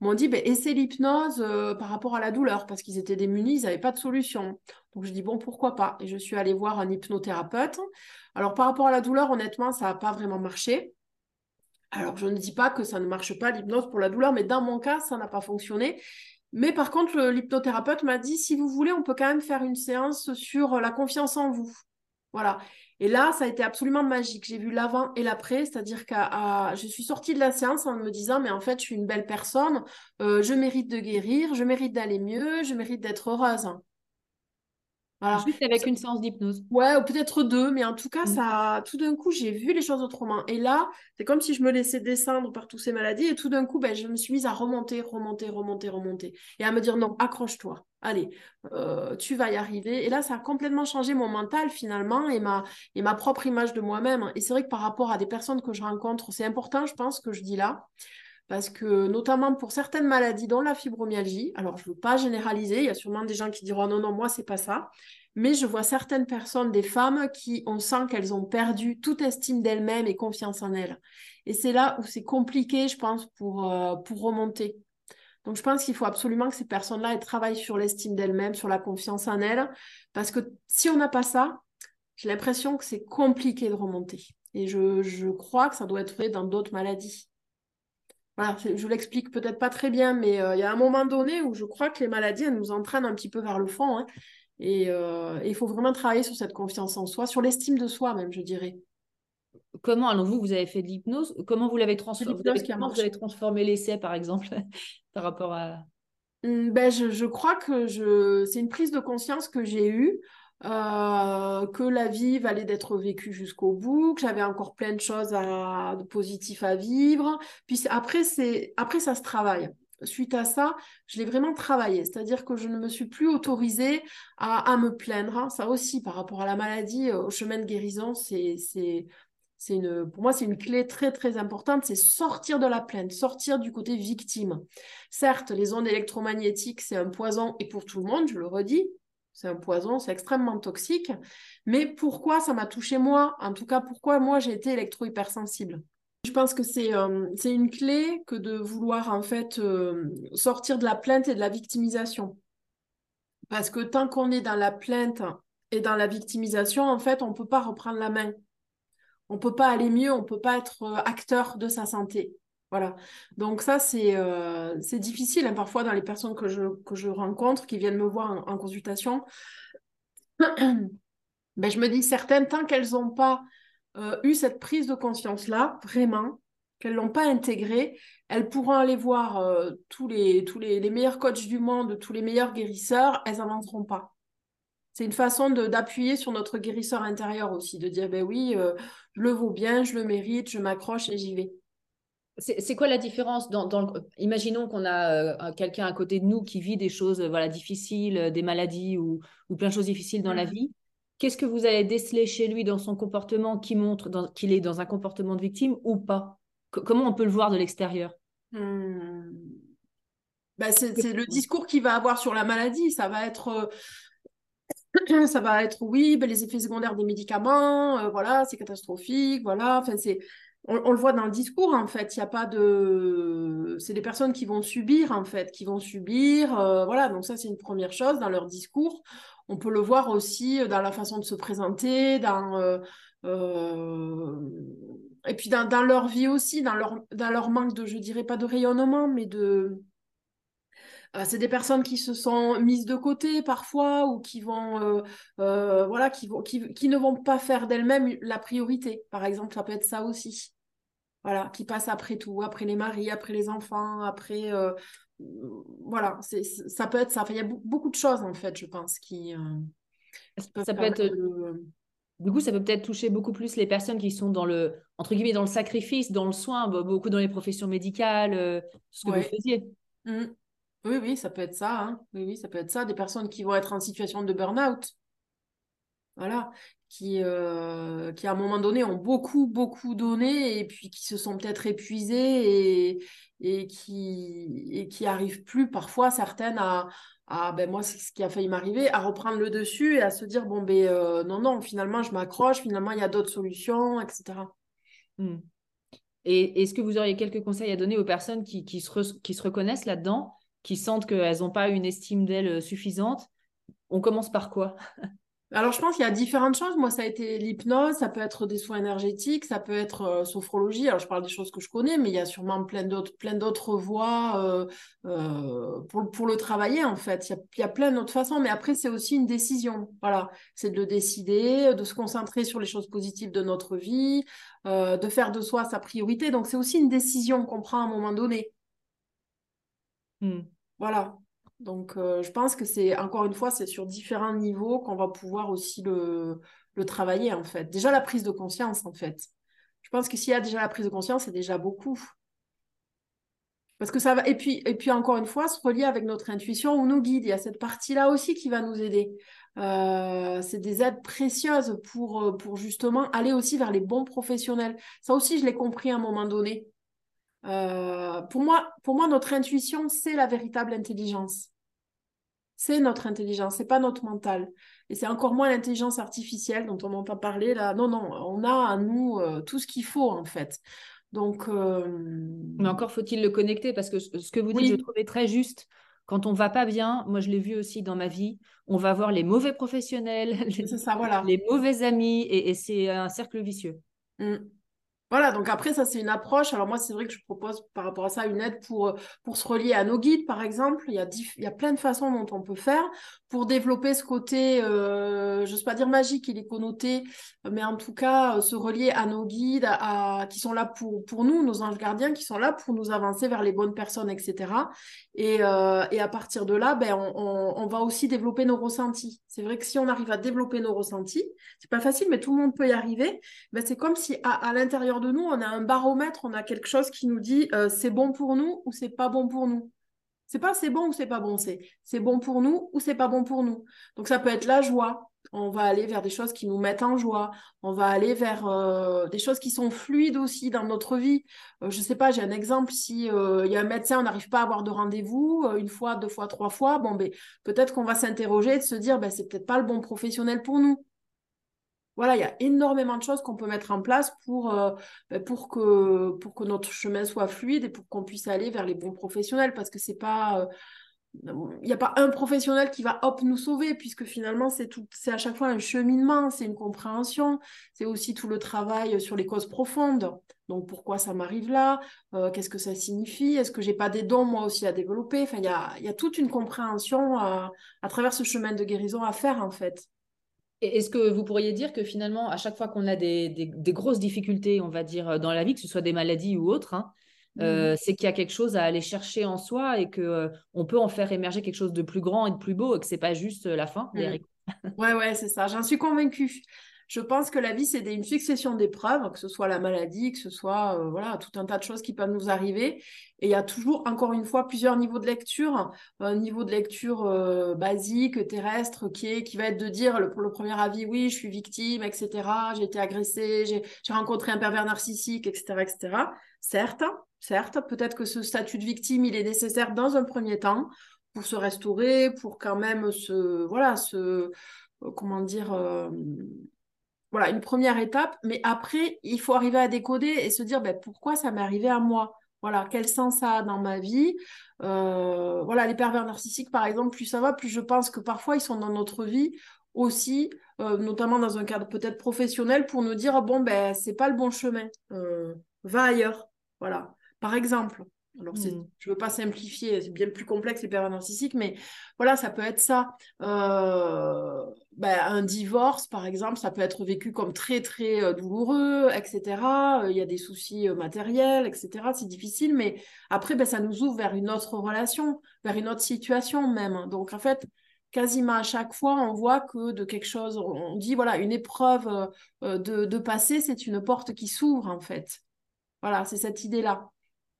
m'ont dit, ben, essaie l'hypnose euh, par rapport à la douleur, parce qu'ils étaient démunis, ils n'avaient pas de solution. Donc, je dis, bon, pourquoi pas? Et je suis allée voir un hypnothérapeute. Alors, par rapport à la douleur, honnêtement, ça n'a pas vraiment marché. Alors, je ne dis pas que ça ne marche pas, l'hypnose pour la douleur, mais dans mon cas, ça n'a pas fonctionné. Mais par contre, l'hypnothérapeute m'a dit, si vous voulez, on peut quand même faire une séance sur euh, la confiance en vous. Voilà. Et là, ça a été absolument magique. J'ai vu l'avant et l'après, c'est-à-dire que je suis sortie de la séance en me disant, mais en fait, je suis une belle personne, euh, je mérite de guérir, je mérite d'aller mieux, je mérite d'être heureuse. Juste avec une séance d'hypnose. Ouais, ou peut-être deux, mais en tout cas, Mm. ça, tout d'un coup, j'ai vu les choses autrement. Et là, c'est comme si je me laissais descendre par toutes ces maladies, et tout d'un coup, ben, je me suis mise à remonter, remonter, remonter, remonter, et à me dire non, accroche-toi, allez, euh, tu vas y arriver. Et là, ça a complètement changé mon mental finalement et ma, et ma propre image de moi-même. Et c'est vrai que par rapport à des personnes que je rencontre, c'est important, je pense, que je dis là. Parce que notamment pour certaines maladies, dont la fibromyalgie, alors je ne veux pas généraliser, il y a sûrement des gens qui diront non, non, moi, c'est pas ça. Mais je vois certaines personnes, des femmes, qui, on sent qu'elles ont perdu toute estime d'elles-mêmes et confiance en elles. Et c'est là où c'est compliqué, je pense, pour, euh, pour remonter. Donc je pense qu'il faut absolument que ces personnes-là travaillent sur l'estime d'elles-mêmes, sur la confiance en elles. Parce que si on n'a pas ça, j'ai l'impression que c'est compliqué de remonter. Et je, je crois que ça doit être vrai dans d'autres maladies. Voilà, je je l'explique peut-être pas très bien, mais euh, il y a un moment donné où je crois que les maladies, elles nous entraînent un petit peu vers le fond. hein. Et euh, et il faut vraiment travailler sur cette confiance en soi, sur l'estime de soi même, je dirais. Comment, alors vous, vous avez fait de l'hypnose, comment vous l'avez transformé? Vous avez, comment vous avez transformé l'essai, par exemple, par rapport à... Hum, Ben, je, je crois que je... c'est une prise de conscience que j'ai eue, euh, que la vie valait d'être vécue jusqu'au bout, que j'avais encore plein de choses à... de positifs à vivre. Puis après, après, ça se travaille. Suite à ça, je l'ai vraiment travaillé. C'est-à-dire que je ne me suis plus autorisée à, me plaindre. Ça aussi, par rapport à la maladie, euh, au chemin de guérison. C'est une, pour moi, c'est une clé très très importante, c'est sortir de la plainte, sortir du côté victime. Certes, les ondes électromagnétiques, c'est un poison, et pour tout le monde, je le redis, c'est un poison, c'est extrêmement toxique. Mais pourquoi ça m'a touché moi? En tout cas, pourquoi moi j'ai été électro-hypersensible? Je pense que c'est euh, c'est une clé que de vouloir en fait euh, sortir de la plainte et de la victimisation. Parce que tant qu'on est dans la plainte et dans la victimisation, en fait, on ne peut pas reprendre la main. On ne peut pas aller mieux, on ne peut pas être euh, acteur de sa santé. Voilà. Donc ça, c'est euh, difficile hein, parfois dans les personnes que je, rencontre, qui viennent me voir en, consultation. Ben, je me dis, certaines, tant qu'elles n'ont pas euh, eu cette prise de conscience-là, vraiment, qu'elles ne l'ont pas intégrée, elles pourront aller voir euh, tous, les, les, meilleurs coachs du monde, tous les meilleurs guérisseurs, elles n'avanceront pas. C'est une façon d'appuyer sur notre guérisseur intérieur aussi, de dire, ben oui, je le vaux bien, je le mérite, je m'accroche et j'y vais. C'est quoi la différence dans, dans le- Imaginons qu'on a euh, un- quelqu'un à côté de nous qui vit des choses euh, voilà, difficiles, euh, des maladies ou, ou plein de choses difficiles dans la Mhm. vie. Qu'est-ce que vous allez déceler chez lui dans son comportement qui montre qu'il est dans un comportement de victime ou pas? Co- Comment on peut le voir de l'extérieur? Hmm. Ben, c'est le discours qu'il va avoir sur la maladie. Ça va être, ça va être oui, ben, les effets secondaires des médicaments, euh, voilà, c'est catastrophique, voilà. Enfin, c'est, on, le voit dans le discours en fait. Il y a pas de, c'est des personnes qui vont subir en fait, qui vont subir, euh, voilà. Donc ça, c'est une première chose dans leur discours. On peut le voir aussi dans la façon de se présenter, dans euh, euh, et puis dans, leur vie aussi, dans leur, manque de, je dirais pas de rayonnement, mais de, c'est des personnes qui se sont mises de côté parfois ou qui vont, voilà, qui ne vont pas faire d'elles-mêmes la priorité. Par exemple, ça peut être ça aussi. Voilà, qui passent après tout, après les maris, après les enfants, après, euh, voilà, c'est, ça peut être ça. Enfin, il y a be- beaucoup de choses en fait, je pense, qui, euh, qui Ça peut être, du coup, ça peut peut-être toucher beaucoup plus les personnes qui sont dans le, entre guillemets, dans le sacrifice, dans le soin, be- beaucoup dans les professions médicales, euh, ce que Ouais. vous faisiez. Mm. Oui, oui, ça peut être ça. hein. Oui, oui, ça peut être ça. Des personnes qui vont être en situation de burn-out. Voilà. Qui, euh, qui, à un moment donné, ont beaucoup, beaucoup donné et puis qui se sont peut-être épuisées et, et qui, et qui arrivent plus, parfois, certaines, à, à ben moi, c'est ce qui a failli m'arriver, à reprendre le dessus et à se dire, bon, ben euh, non, non, finalement, je m'accroche, finalement, il y a d'autres solutions, etc. Hmm. Et est-ce que vous auriez quelques conseils à donner aux personnes qui, qui se, qui se reconnaissent là-dedans, qui sentent qu'elles n'ont pas une estime d'elles suffisante? On commence par quoi? Alors, je pense qu'il y a différentes choses. Moi, ça a été l'hypnose, ça peut être des soins énergétiques, ça peut être euh, sophrologie. Alors, je parle des choses que je connais, mais il y a sûrement plein d'autres, plein d'autres voies euh, euh, pour, pour le travailler, en fait. Il y a, il y a plein d'autres façons, mais après, c'est aussi une décision. Voilà, c'est de le décider, de se concentrer sur les choses positives de notre vie, de faire de soi sa priorité. Donc, c'est aussi une décision qu'on prend à un moment donné. Hmm. Voilà. Donc, je pense que c'est, encore une fois, c'est sur différents niveaux qu'on va pouvoir aussi le, le travailler, en fait. Déjà, la prise de conscience, en fait. Je pense que s'il y a déjà la prise de conscience, c'est déjà beaucoup. Parce que ça va. Et puis, et puis encore une fois, se relier avec notre intuition ou nos guides. Il y a cette partie-là aussi qui va nous aider. Euh, c'est des aides précieuses pour, euh, pour justement aller aussi vers les bons professionnels. Ça aussi, je l'ai compris à un moment donné. Euh, pour, moi, pour moi, notre intuition, c'est la véritable intelligence. C'est notre intelligence, c'est pas notre mental. Et c'est encore moins l'intelligence artificielle dont on entend parler là. Non, non, on a à nous tout ce qu'il faut en fait. Donc, euh, Mais encore faut-il le connecter parce que ce que vous dites, je trouvais très juste. Quand on va pas bien, moi je l'ai vu aussi dans ma vie, on va voir les mauvais professionnels, les, ça, voilà. les mauvais amis et, c'est un cercle vicieux. Mmh. Voilà, donc après, ça, c'est une approche. Alors moi, c'est vrai que je propose par rapport à ça une aide pour, euh, se relier à nos guides, par exemple. Il y, a il y plein de façons dont on peut faire pour développer ce côté, euh, je ne sais pas dire magique, il est connoté, mais en tout cas, euh, se relier à nos guides, qui sont là pour, nous, nos anges gardiens, qui sont là pour nous avancer vers les bonnes personnes, etc. Et, et à partir de là, ben, on, va aussi développer nos ressentis. C'est vrai que si on arrive à développer nos ressentis, c'est pas facile, mais tout le monde peut y arriver. Ben, c'est comme si à l'intérieur de nous, on a un baromètre, on a quelque chose qui nous dit euh, c'est bon pour nous ou c'est pas bon pour nous. C'est pas c'est bon ou c'est pas bon, c'est c'est bon pour nous ou c'est pas bon pour nous. Donc ça peut être la joie. On va aller vers des choses qui nous mettent en joie. On va aller vers euh, des choses qui sont fluides aussi dans notre vie. Euh, je sais pas, j'ai un exemple. Si il y a un médecin, on n'arrive pas à avoir de rendez-vous une fois, deux fois, trois fois, bon ben peut-être qu'on va s'interroger et de se dire ben c'est peut-être pas le bon professionnel pour nous voilà, il y a énormément de choses qu'on peut mettre en place pour, euh, ben, pour, que, pour que notre chemin soit fluide et pour qu'on puisse aller vers les bons professionnels. Parce que c'est pas. Euh, il n'y a pas un professionnel qui va hop nous sauver puisque finalement c'est tout c'est à chaque fois un cheminement c'est une compréhension c'est aussi tout le travail sur les causes profondes. Donc pourquoi ça m'arrive là? Euh, qu'est-ce que ça signifie? Est-ce que j'ai pas des dons moi aussi à développer? Enfin il y a, y a, toute une compréhension à travers ce chemin de guérison à faire en fait est-ce que vous pourriez dire que finalement, à chaque fois qu'on a des, grosses difficultés, on va dire, euh, dans la vie, que ce soit des maladies ou autres, hein, euh, mmh. c'est qu'il y a quelque chose à aller chercher en soi et que euh, on peut en faire émerger quelque chose de plus grand et de plus beau et que c'est pas juste la fin. Mmh. Ouais, ouais, c'est ça. J'en suis convaincue. Je pense que la vie, c'est une succession d'épreuves, que ce soit la maladie, que ce soit euh, voilà tout un tas de choses qui peuvent nous arriver. Et il y a toujours, encore une fois, plusieurs niveaux de lecture. Un niveau de lecture euh, basique, terrestre, qui, est, qui va être de dire, le, pour le premier avis, oui, je suis victime, etc. J'ai été agressée, j'ai rencontré un pervers narcissique, etc. etc. Certes, certes, peut-être que ce statut de victime, il est nécessaire dans un premier temps pour se restaurer, pour quand même se, voilà, se, euh, comment dire, voilà, une première étape. Mais après, il faut arriver à décoder et se dire ben, pourquoi ça m'est arrivé à moi? Voilà, quel sens ça a dans ma vie? Euh, voilà, les pervers narcissiques, par exemple, plus ça va, plus je pense que parfois ils sont dans notre vie aussi, euh, notamment dans un cadre peut-être professionnel, pour nous dire bon ben c'est pas le bon chemin, va ailleurs. Voilà, par exemple. Alors, mmh. je ne veux pas simplifier, c'est bien plus complexe les pervers narcissiques, mais voilà, ça peut être ça. Euh, ben, un divorce, par exemple, ça peut être vécu comme très, très euh, douloureux, etc. Euh, il y a des soucis matériels, etc. C'est difficile, mais après, ben, ça nous ouvre vers une autre relation, vers une autre situation même. Donc, en fait, quasiment à chaque fois, on voit que de quelque chose, on dit, voilà, une épreuve de, de passé, c'est une porte qui s'ouvre, en fait. Voilà, c'est cette idée-là.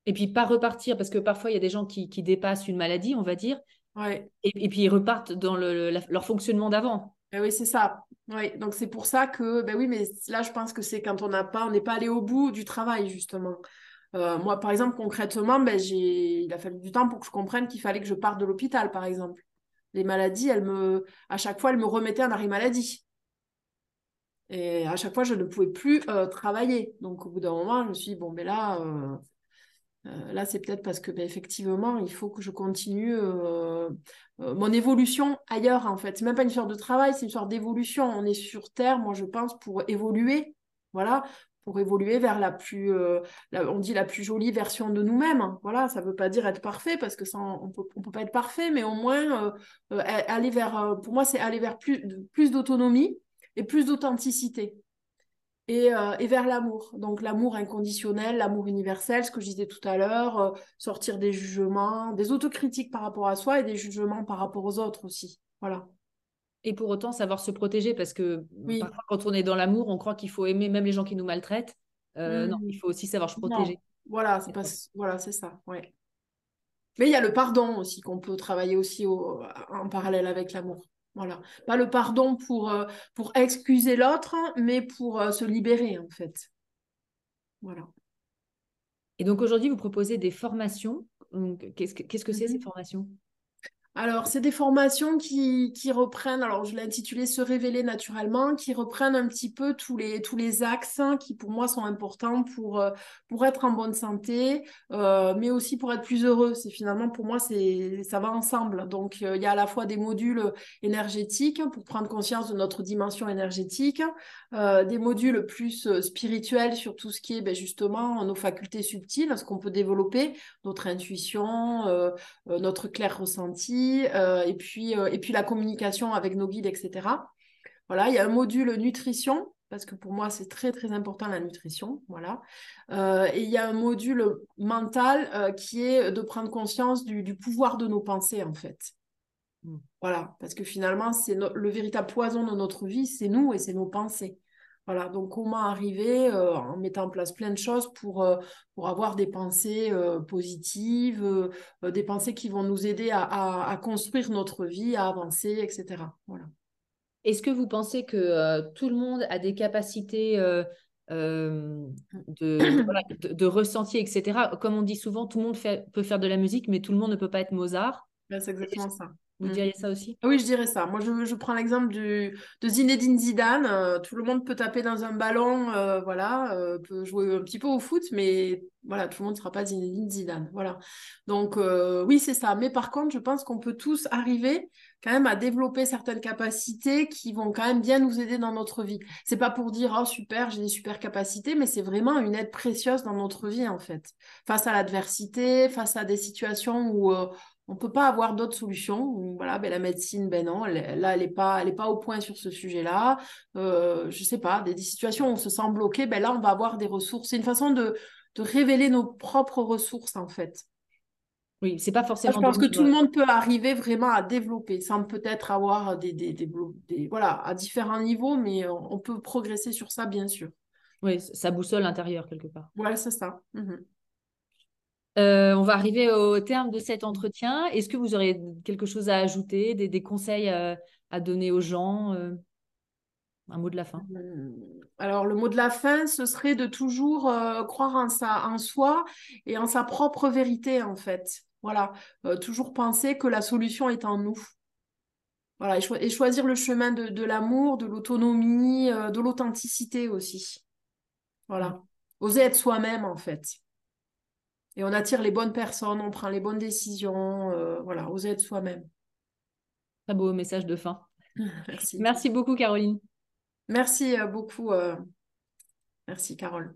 Et puis pas repartir, parce que parfois il y a des gens qui, dépassent une maladie, on va dire. Ouais. Et, puis ils repartent dans leur fonctionnement d'avant. Ben oui, c'est ça. Oui, donc c'est pour ça que, ben oui, mais là je pense que c'est quand on n'a pas, on n'est pas allé au bout du travail justement. Euh, moi, par exemple, concrètement, ben, j'ai, il a fallu du temps pour que je comprenne qu'il fallait que je parte de l'hôpital, par exemple. Les maladies, elles me, à chaque fois, elles me remettaient un arrêt maladie. Et à chaque fois, je ne pouvais plus euh, travailler. Donc, au bout d'un moment, je me suis dit, bon, ben là, euh, euh, là, c'est peut-être parce que, ben, effectivement, il faut que je continue euh, euh, mon évolution ailleurs, en fait. C'est même pas une sorte de travail, c'est une sorte d'évolution. On est sur Terre, moi, je pense, pour évoluer. Voilà, pour évoluer vers la plus, on dit la plus jolie version de nous-mêmes. Voilà, ça ne veut pas dire être parfait parce que ça, on peut, peut pas être parfait, mais au moins aller vers, pour moi, c'est aller vers plus d'autonomie et plus d'authenticité. Et, et vers l'amour. Donc l'amour inconditionnel, l'amour universel, ce que je disais tout à l'heure, sortir des jugements, des autocritiques par rapport à soi et des jugements par rapport aux autres aussi. Voilà. Et pour autant, savoir se protéger, parce que parfois, quand on est dans l'amour, on croit qu'il faut aimer même les gens qui nous maltraitent. Non, il faut aussi savoir se protéger. Voilà, c'est pas... voilà, c'est ça. Ouais. Mais il y a le pardon aussi qu'on peut travailler aussi en parallèle avec l'amour. Voilà. Pas le pardon pour, euh, pour excuser l'autre, mais pour euh, se libérer en fait. Voilà. Et donc aujourd'hui, vous proposez des formations. Qu'est-ce que c'est ces mmh formations? Alors, c'est des formations qui, qui, reprennent, alors je l'ai intitulé Se révéler naturellement, qui reprennent un petit peu tous les, tous les axes qui pour moi sont importants pour, euh, pour être en bonne santé, euh, mais aussi pour être plus heureux. C'est finalement, pour moi, c'est ça va ensemble. Donc, euh, il y a à la fois des modules énergétiques pour prendre conscience de notre dimension énergétique, des modules plus spirituels sur tout ce qui est ben, justement nos facultés subtiles, ce qu'on peut développer, notre intuition, notre clair ressenti euh, et, puis, euh, et puis la communication avec nos guides, etc. Voilà, il y a un module nutrition, parce que pour moi, c'est très, très important la nutrition. Voilà. Euh, et il y a un module mental qui est de prendre conscience du, pouvoir de nos pensées, en fait. Voilà, parce que finalement, c'est le véritable poison de notre vie, c'est nous et c'est nos pensées. Voilà, donc comment arriver euh, en mettant en place plein de choses pour, euh, pour avoir des pensées euh, positives, des pensées qui vont nous aider à, construire notre vie, à avancer, etc. Voilà. Est-ce que vous pensez que tout le monde a des capacités de, de, ressenti, etc. Comme on dit souvent, tout le monde peut faire de la musique, mais tout le monde ne peut pas être Mozart. Ben, c'est exactement ça. Vous mmh. diriez ça aussi? Oui, je dirais ça. Moi, je, je prends l'exemple de Zinedine Zidane. Euh, tout le monde peut taper dans un ballon, euh, voilà, euh, peut jouer un petit peu au foot, mais voilà, tout le monde ne sera pas Zinedine Zidane. Voilà. Donc, oui, c'est ça. Mais par contre, je pense qu'on peut tous arriver quand même à développer certaines capacités qui vont quand même bien nous aider dans notre vie. C'est pas pour dire, oh super, j'ai des super capacités, mais c'est vraiment une aide précieuse dans notre vie, en fait. Face à l'adversité, face à des situations où on ne peut pas avoir d'autres solutions. Voilà, ben, la médecine, ben non, là, elle n'est pas, pas au point sur ce sujet-là. Euh, je ne sais pas, des, situations où on se sent bloqué, ben là, on va avoir des ressources. C'est une façon de, révéler nos propres ressources, en fait. Oui, c'est pas forcément. je pense que tout le monde peut arriver vraiment à développer, sans peut-être avoir des, des, des, voilà, à différents niveaux, mais on peut progresser sur ça, bien sûr. Oui, ça boussole l'intérieur quelque part. Voilà, c'est ça. Mmh euh, on va arriver au terme de cet entretien. Est-ce que vous aurez quelque chose à ajouter, des, conseils euh, à, donner aux gens euh, Un mot de la fin Alors, le mot de la fin, ce serait de toujours croire en, soi et en sa propre vérité, en fait. Voilà, toujours penser que la solution est en nous. Voilà, et, choisir le chemin de, l'amour, de l'autonomie, de l'authenticité aussi. Voilà, oser être soi-même, en fait et on attire les bonnes personnes, on prend les bonnes décisions, euh, voilà, oser être soi-même. Très beau message de fin. Merci. Merci beaucoup, Caroline. Merci euh, beaucoup. Euh, merci, Carole.